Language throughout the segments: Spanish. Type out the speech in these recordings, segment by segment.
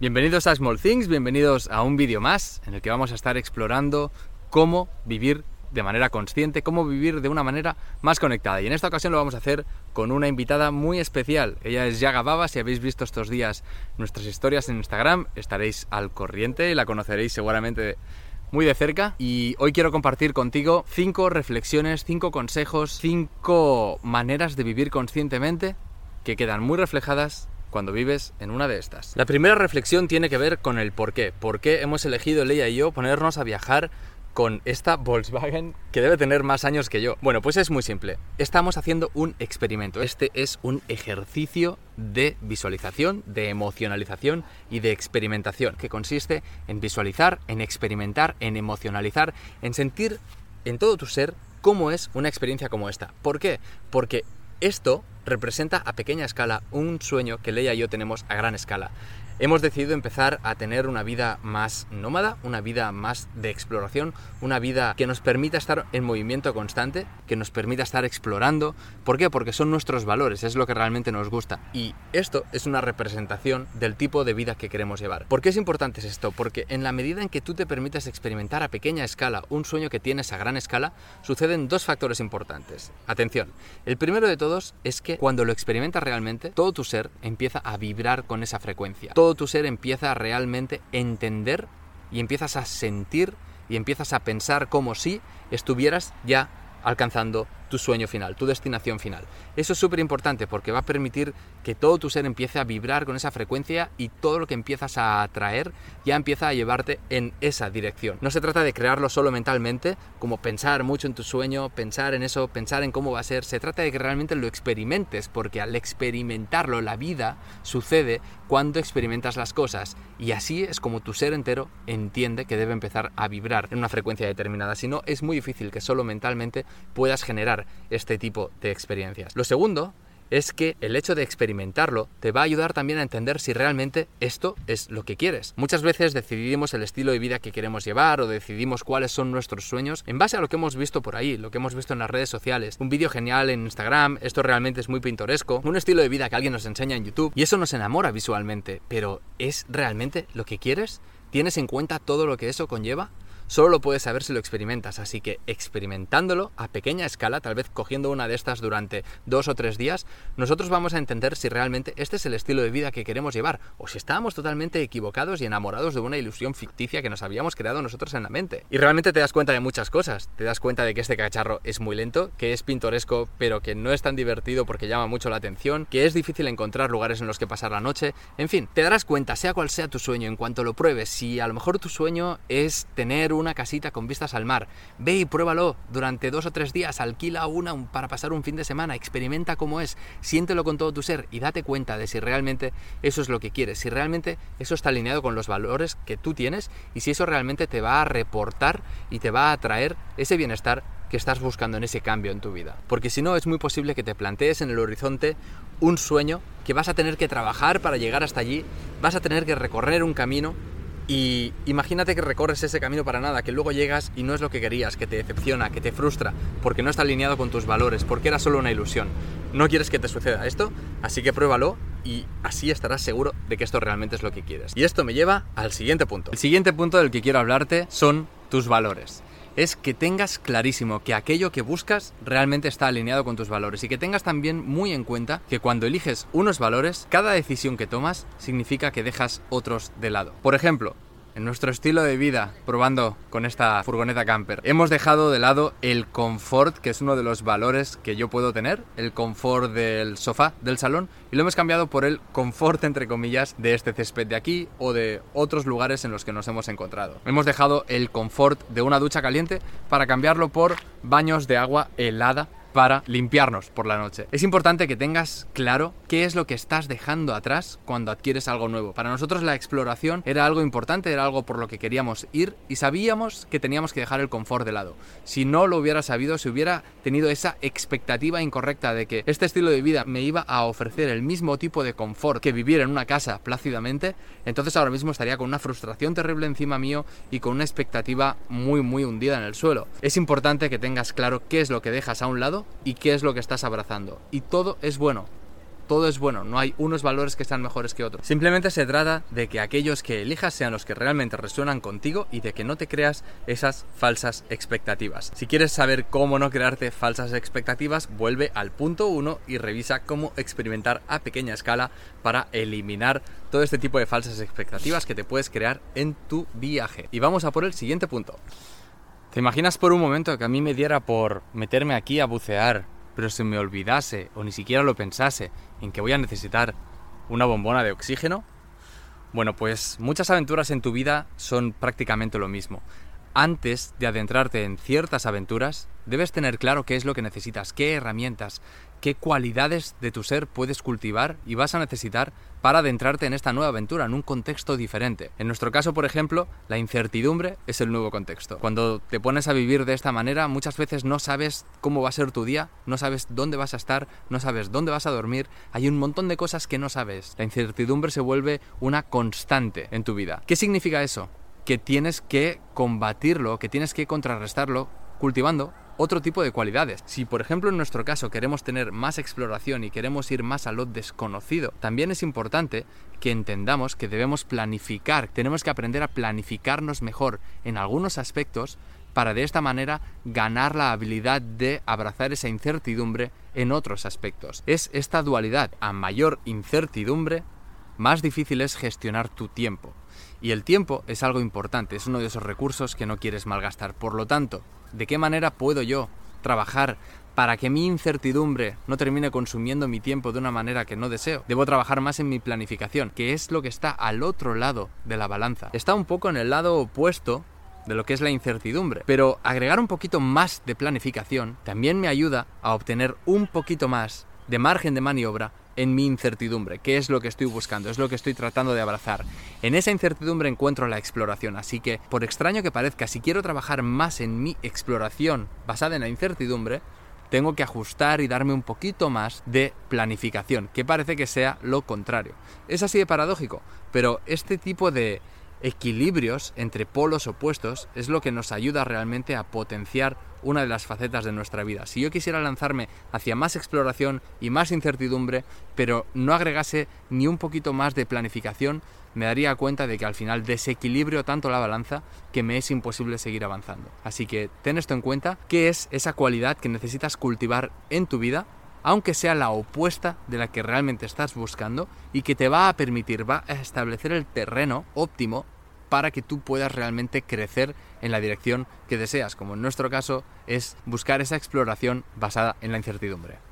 Bienvenidos a Small Things, bienvenidos a un vídeo más en el que vamos a estar explorando cómo vivir de manera consciente, cómo vivir de una manera más conectada. Y en esta ocasión lo vamos a hacer con una invitada muy especial. Ella es Yaga Baba, si habéis visto estos días nuestras historias en Instagram, estaréis al corriente y la conoceréis seguramente muy de cerca. Y hoy quiero compartir contigo cinco reflexiones, cinco consejos, cinco maneras de vivir conscientemente que quedan muy reflejadas cuando vives en una de estas. La primera reflexión tiene que ver con el por qué. ¿Por qué hemos elegido ella y yo ponernos a viajar con esta Volkswagen que debe tener más años que yo? Bueno, pues es muy simple. Estamos haciendo un experimento. Este es un ejercicio de visualización, de emocionalización y de experimentación, que consiste en visualizar, en experimentar, en emocionalizar, en sentir en todo tu ser cómo es una experiencia como esta. ¿Por qué? Porque esto representa a pequeña escala un sueño que Leia y yo tenemos a gran escala hemos decidido empezar a tener una vida más nómada, una vida más de exploración, una vida que nos permita estar en movimiento constante, que nos permita estar explorando. ¿Por qué? Porque son nuestros valores, es lo que realmente nos gusta. Y esto es una representación del tipo de vida que queremos llevar. ¿Por qué es importante esto? Porque en la medida en que tú te permites experimentar a pequeña escala un sueño que tienes a gran escala, suceden dos factores importantes. Atención, el primero de todos es que cuando lo experimentas realmente, todo tu ser empieza a vibrar con esa frecuencia tu ser empieza a realmente entender y empiezas a sentir y empiezas a pensar como si estuvieras ya alcanzando tu sueño final, tu destinación final. Eso es súper importante porque va a permitir que todo tu ser empiece a vibrar con esa frecuencia y todo lo que empiezas a atraer ya empieza a llevarte en esa dirección. No se trata de crearlo solo mentalmente, como pensar mucho en tu sueño, pensar en eso, pensar en cómo va a ser, se trata de que realmente lo experimentes porque al experimentarlo la vida sucede cuando experimentas las cosas y así es como tu ser entero entiende que debe empezar a vibrar en una frecuencia determinada, si no es muy difícil que solo mentalmente puedas generar este tipo de experiencias. Lo segundo es que el hecho de experimentarlo te va a ayudar también a entender si realmente esto es lo que quieres. Muchas veces decidimos el estilo de vida que queremos llevar o decidimos cuáles son nuestros sueños en base a lo que hemos visto por ahí, lo que hemos visto en las redes sociales. Un vídeo genial en Instagram, esto realmente es muy pintoresco, un estilo de vida que alguien nos enseña en YouTube y eso nos enamora visualmente, pero ¿es realmente lo que quieres? ¿Tienes en cuenta todo lo que eso conlleva? Solo lo puedes saber si lo experimentas. Así que experimentándolo a pequeña escala, tal vez cogiendo una de estas durante dos o tres días, nosotros vamos a entender si realmente este es el estilo de vida que queremos llevar o si estábamos totalmente equivocados y enamorados de una ilusión ficticia que nos habíamos creado nosotros en la mente. Y realmente te das cuenta de muchas cosas. Te das cuenta de que este cacharro es muy lento, que es pintoresco, pero que no es tan divertido porque llama mucho la atención, que es difícil encontrar lugares en los que pasar la noche. En fin, te darás cuenta, sea cual sea tu sueño, en cuanto lo pruebes, si a lo mejor tu sueño es tener una casita con vistas al mar. Ve y pruébalo durante dos o tres días, alquila una para pasar un fin de semana, experimenta cómo es, siéntelo con todo tu ser y date cuenta de si realmente eso es lo que quieres, si realmente eso está alineado con los valores que tú tienes y si eso realmente te va a reportar y te va a traer ese bienestar que estás buscando en ese cambio en tu vida. Porque si no, es muy posible que te plantees en el horizonte un sueño que vas a tener que trabajar para llegar hasta allí, vas a tener que recorrer un camino y imagínate que recorres ese camino para nada, que luego llegas y no es lo que querías, que te decepciona, que te frustra, porque no está alineado con tus valores, porque era solo una ilusión. No quieres que te suceda esto, así que pruébalo y así estarás seguro de que esto realmente es lo que quieres. Y esto me lleva al siguiente punto. El siguiente punto del que quiero hablarte son tus valores es que tengas clarísimo que aquello que buscas realmente está alineado con tus valores y que tengas también muy en cuenta que cuando eliges unos valores, cada decisión que tomas significa que dejas otros de lado. Por ejemplo, en nuestro estilo de vida, probando con esta furgoneta camper, hemos dejado de lado el confort, que es uno de los valores que yo puedo tener, el confort del sofá del salón, y lo hemos cambiado por el confort, entre comillas, de este césped de aquí o de otros lugares en los que nos hemos encontrado. Hemos dejado el confort de una ducha caliente para cambiarlo por baños de agua helada para limpiarnos por la noche. Es importante que tengas claro qué es lo que estás dejando atrás cuando adquieres algo nuevo. Para nosotros la exploración era algo importante, era algo por lo que queríamos ir y sabíamos que teníamos que dejar el confort de lado. Si no lo hubiera sabido, si hubiera tenido esa expectativa incorrecta de que este estilo de vida me iba a ofrecer el mismo tipo de confort que vivir en una casa plácidamente, entonces ahora mismo estaría con una frustración terrible encima mío y con una expectativa muy muy hundida en el suelo. Es importante que tengas claro qué es lo que dejas a un lado y qué es lo que estás abrazando. Y todo es bueno. todo es bueno, no hay unos valores que sean mejores que otros. Simplemente se trata de que aquellos que elijas sean los que realmente resuenan contigo y de que no te creas esas falsas expectativas. Si quieres saber cómo no crearte falsas expectativas, vuelve al punto 1 y revisa cómo experimentar a pequeña escala para eliminar todo este tipo de falsas expectativas que te puedes crear en tu viaje. Y vamos a por el siguiente punto. ¿Te imaginas por un momento que a mí me diera por meterme aquí a bucear, pero se me olvidase o ni siquiera lo pensase en que voy a necesitar una bombona de oxígeno? Bueno, pues muchas aventuras en tu vida son prácticamente lo mismo antes de adentrarte en ciertas aventuras, debes tener claro qué es lo que necesitas, qué herramientas, qué cualidades de tu ser puedes cultivar y vas a necesitar para adentrarte en esta nueva aventura, en un contexto diferente. En nuestro caso, por ejemplo, la incertidumbre es el nuevo contexto. Cuando te pones a vivir de esta manera, muchas veces no sabes cómo va a ser tu día, no sabes dónde vas a estar, no sabes dónde vas a dormir, hay un montón de cosas que no sabes. La incertidumbre se vuelve una constante en tu vida. ¿Qué significa eso? que tienes que combatirlo, que tienes que contrarrestarlo cultivando otro tipo de cualidades. Si por ejemplo en nuestro caso queremos tener más exploración y queremos ir más a lo desconocido, también es importante que entendamos que debemos planificar, tenemos que aprender a planificarnos mejor en algunos aspectos para de esta manera ganar la habilidad de abrazar esa incertidumbre en otros aspectos. Es esta dualidad, a mayor incertidumbre, más difícil es gestionar tu tiempo. Y el tiempo es algo importante, es uno de esos recursos que no quieres malgastar. Por lo tanto, ¿de qué manera puedo yo trabajar para que mi incertidumbre no termine consumiendo mi tiempo de una manera que no deseo? Debo trabajar más en mi planificación, que es lo que está al otro lado de la balanza. Está un poco en el lado opuesto de lo que es la incertidumbre. Pero agregar un poquito más de planificación también me ayuda a obtener un poquito más de margen de maniobra en mi incertidumbre, qué es lo que estoy buscando, es lo que estoy tratando de abrazar. En esa incertidumbre encuentro la exploración, así que, por extraño que parezca, si quiero trabajar más en mi exploración basada en la incertidumbre, tengo que ajustar y darme un poquito más de planificación, que parece que sea lo contrario. Es así de paradójico, pero este tipo de equilibrios entre polos opuestos es lo que nos ayuda realmente a potenciar una de las facetas de nuestra vida. Si yo quisiera lanzarme hacia más exploración y más incertidumbre, pero no agregase ni un poquito más de planificación, me daría cuenta de que al final desequilibrio tanto la balanza que me es imposible seguir avanzando. Así que ten esto en cuenta, ¿qué es esa cualidad que necesitas cultivar en tu vida aunque sea la opuesta de la que realmente estás buscando y que te va a permitir, va a establecer el terreno óptimo para que tú puedas realmente crecer en la dirección que deseas, como en nuestro caso es buscar esa exploración basada en la incertidumbre.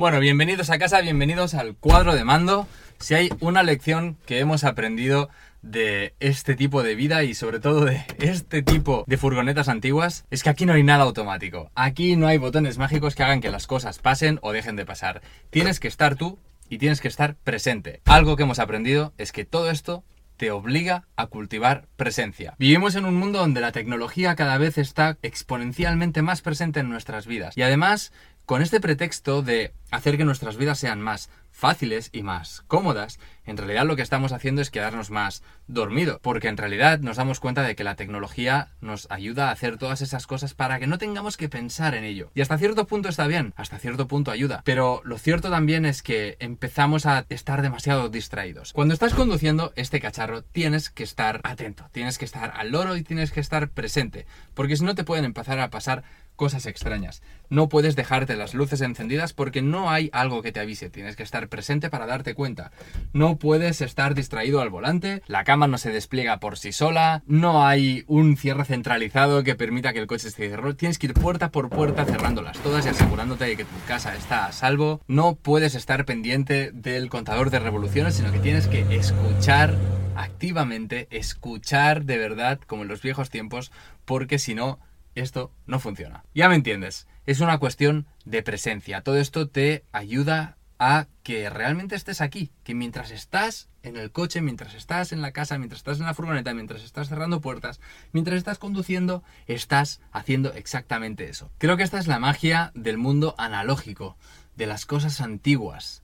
Bueno, bienvenidos a casa, bienvenidos al cuadro de mando. Si hay una lección que hemos aprendido de este tipo de vida y sobre todo de este tipo de furgonetas antiguas es que aquí no hay nada automático. Aquí no hay botones mágicos que hagan que las cosas pasen o dejen de pasar. Tienes que estar tú y tienes que estar presente. Algo que hemos aprendido es que todo esto te obliga a cultivar presencia. Vivimos en un mundo donde la tecnología cada vez está exponencialmente más presente en nuestras vidas y además con este pretexto de hacer que nuestras vidas sean más fáciles y más cómodas, en realidad lo que estamos haciendo es quedarnos más dormido, porque en realidad nos damos cuenta de que la tecnología nos ayuda a hacer todas esas cosas para que no tengamos que pensar en ello. Y hasta cierto punto está bien, hasta cierto punto ayuda, pero lo cierto también es que empezamos a estar demasiado distraídos. Cuando estás conduciendo este cacharro tienes que estar atento, tienes que estar al loro y tienes que estar presente, porque si no te pueden empezar a pasar cosas extrañas. No puedes dejarte las luces encendidas porque no hay algo que te avise. Tienes que estar presente para darte cuenta. No puedes estar distraído al volante, la cama no se despliega por sí sola, no hay un cierre centralizado que permita que el coche esté cerrado. Tienes que ir puerta por puerta cerrándolas todas y asegurándote de que tu casa está a salvo. No puedes estar pendiente del contador de revoluciones, sino que tienes que escuchar activamente, escuchar de verdad como en los viejos tiempos, porque si no esto no funciona. Ya me entiendes, es una cuestión de presencia. Todo esto te ayuda a que realmente estés aquí, que mientras estás en el coche, mientras estás en la casa, mientras estás en la furgoneta, mientras estás cerrando puertas, mientras estás conduciendo, estás haciendo exactamente eso. Creo que esta es la magia del mundo analógico, de las cosas antiguas.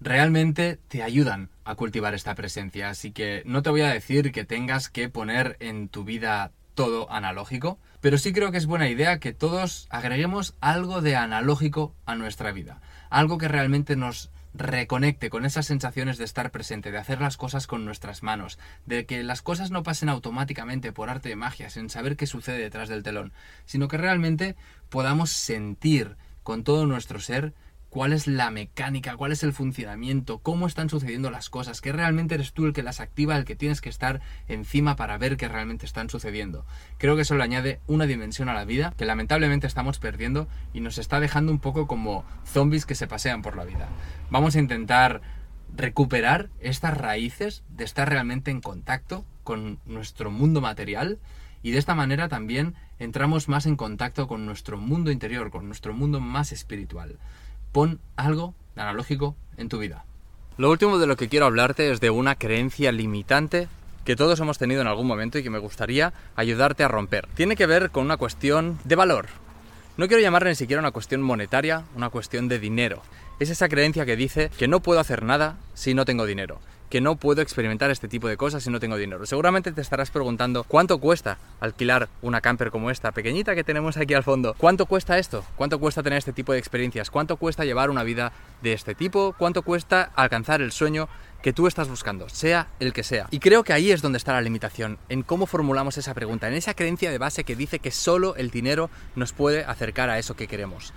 Realmente te ayudan a cultivar esta presencia, así que no te voy a decir que tengas que poner en tu vida todo analógico, pero sí creo que es buena idea que todos agreguemos algo de analógico a nuestra vida, algo que realmente nos reconecte con esas sensaciones de estar presente, de hacer las cosas con nuestras manos, de que las cosas no pasen automáticamente por arte de magia, sin saber qué sucede detrás del telón, sino que realmente podamos sentir con todo nuestro ser cuál es la mecánica, cuál es el funcionamiento, cómo están sucediendo las cosas, que realmente eres tú el que las activa, el que tienes que estar encima para ver que realmente están sucediendo. Creo que eso le añade una dimensión a la vida que lamentablemente estamos perdiendo y nos está dejando un poco como zombies que se pasean por la vida. Vamos a intentar recuperar estas raíces de estar realmente en contacto con nuestro mundo material y de esta manera también entramos más en contacto con nuestro mundo interior, con nuestro mundo más espiritual pon algo analógico en tu vida. Lo último de lo que quiero hablarte es de una creencia limitante que todos hemos tenido en algún momento y que me gustaría ayudarte a romper. Tiene que ver con una cuestión de valor. No quiero llamarla ni siquiera una cuestión monetaria, una cuestión de dinero. Es esa creencia que dice que no puedo hacer nada si no tengo dinero que no puedo experimentar este tipo de cosas si no tengo dinero. Seguramente te estarás preguntando cuánto cuesta alquilar una camper como esta, pequeñita que tenemos aquí al fondo. ¿Cuánto cuesta esto? ¿Cuánto cuesta tener este tipo de experiencias? ¿Cuánto cuesta llevar una vida de este tipo? ¿Cuánto cuesta alcanzar el sueño que tú estás buscando, sea el que sea. Y creo que ahí es donde está la limitación, en cómo formulamos esa pregunta, en esa creencia de base que dice que solo el dinero nos puede acercar a eso que queremos.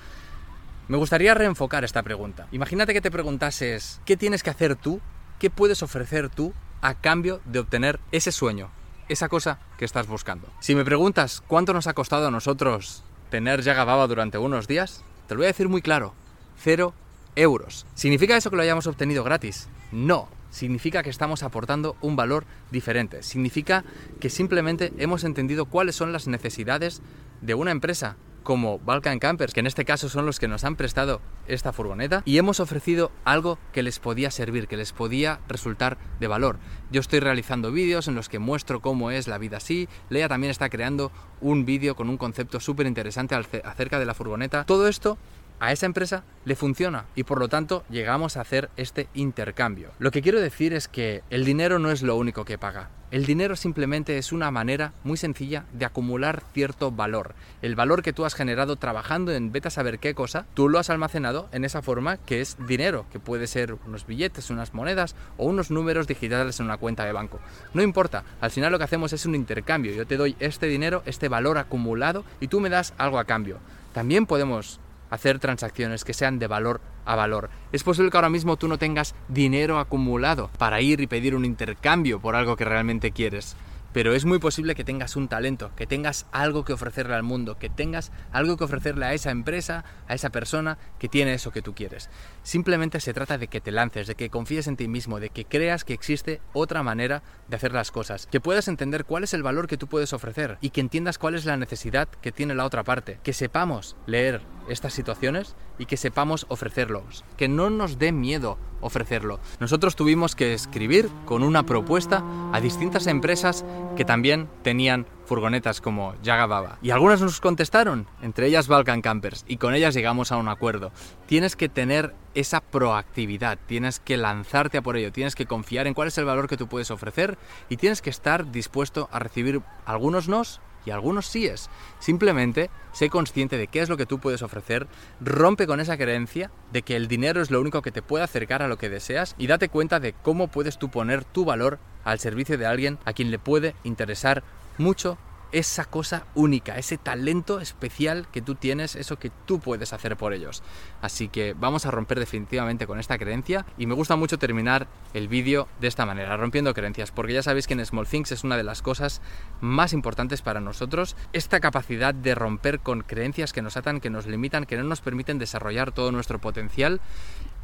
Me gustaría reenfocar esta pregunta. Imagínate que te preguntases, ¿qué tienes que hacer tú ¿qué puedes ofrecer tú a cambio de obtener ese sueño, esa cosa que estás buscando? Si me preguntas cuánto nos ha costado a nosotros tener Yaga Baba durante unos días, te lo voy a decir muy claro, cero euros. ¿Significa eso que lo hayamos obtenido gratis? No. Significa que estamos aportando un valor diferente. Significa que simplemente hemos entendido cuáles son las necesidades de una empresa como Balkan Campers, que en este caso son los que nos han prestado esta furgoneta, y hemos ofrecido algo que les podía servir, que les podía resultar de valor. Yo estoy realizando vídeos en los que muestro cómo es la vida así, Lea también está creando un vídeo con un concepto súper interesante acerca de la furgoneta. Todo esto a esa empresa le funciona y por lo tanto llegamos a hacer este intercambio. Lo que quiero decir es que el dinero no es lo único que paga. El dinero simplemente es una manera muy sencilla de acumular cierto valor. El valor que tú has generado trabajando en vete a saber qué cosa, tú lo has almacenado en esa forma que es dinero, que puede ser unos billetes, unas monedas o unos números digitales en una cuenta de banco. No importa, al final lo que hacemos es un intercambio. Yo te doy este dinero, este valor acumulado y tú me das algo a cambio. También podemos hacer transacciones que sean de valor a valor. Es posible que ahora mismo tú no tengas dinero acumulado para ir y pedir un intercambio por algo que realmente quieres pero es muy posible que tengas un talento, que tengas algo que ofrecerle al mundo, que tengas algo que ofrecerle a esa empresa, a esa persona que tiene eso que tú quieres. Simplemente se trata de que te lances, de que confíes en ti mismo, de que creas que existe otra manera de hacer las cosas, que puedas entender cuál es el valor que tú puedes ofrecer y que entiendas cuál es la necesidad que tiene la otra parte, que sepamos leer estas situaciones y que sepamos ofrecerlos, que no nos dé miedo ofrecerlo. Nosotros tuvimos que escribir con una propuesta a distintas empresas que también tenían furgonetas como Yaga Baba. Y algunas nos contestaron, entre ellas Balkan Campers, y con ellas llegamos a un acuerdo. Tienes que tener esa proactividad, tienes que lanzarte a por ello, tienes que confiar en cuál es el valor que tú puedes ofrecer y tienes que estar dispuesto a recibir algunos nos y algunos síes. Simplemente sé consciente de qué es lo que tú puedes ofrecer, rompe con esa creencia de que el dinero es lo único que te puede acercar a lo que deseas y date cuenta de cómo puedes tú poner tu valor al servicio de alguien a quien le puede interesar mucho esa cosa única, ese talento especial que tú tienes, eso que tú puedes hacer por ellos. Así que vamos a romper definitivamente con esta creencia y me gusta mucho terminar el vídeo de esta manera, rompiendo creencias, porque ya sabéis que en Small Things es una de las cosas más importantes para nosotros, esta capacidad de romper con creencias que nos atan, que nos limitan, que no nos permiten desarrollar todo nuestro potencial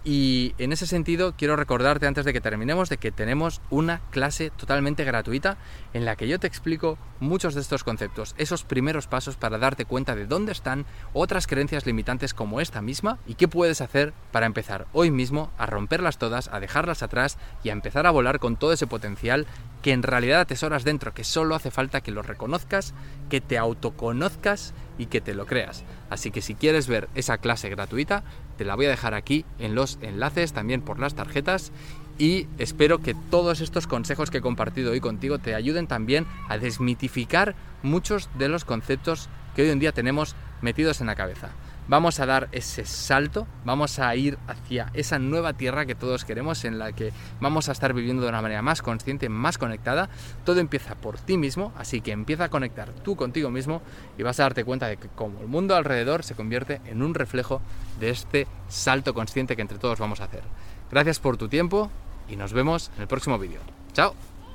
y en ese sentido quiero recordarte antes de que terminemos de que tenemos una clase totalmente gratuita en la que yo te explico muchos de estos conceptos, esos primeros pasos para darte cuenta de dónde están otras creencias limitantes como esta misma y qué puedes hacer para empezar hoy mismo a romperlas todas, a dejarlas atrás y a empezar a volar con todo ese potencial que en realidad atesoras dentro, que solo hace falta que lo reconozcas, que te autoconozcas y que te lo creas. Así que si quieres ver esa clase gratuita, te la voy a dejar aquí en los enlaces, también por las tarjetas. y espero que todos estos consejos que he compartido hoy contigo te ayuden también a desmitificar muchos de los conceptos que hoy en día tenemos metidos en la cabeza. Vamos a dar ese salto, vamos a ir hacia esa nueva tierra que todos queremos, en la que vamos a estar viviendo de una manera más consciente, más conectada. Todo empieza por ti mismo, así que empieza a conectar tú contigo mismo y vas a darte cuenta de que como el mundo alrededor se convierte en un reflejo de este salto consciente que entre todos vamos a hacer. Gracias por tu tiempo y nos vemos en el próximo vídeo. ¡Chao!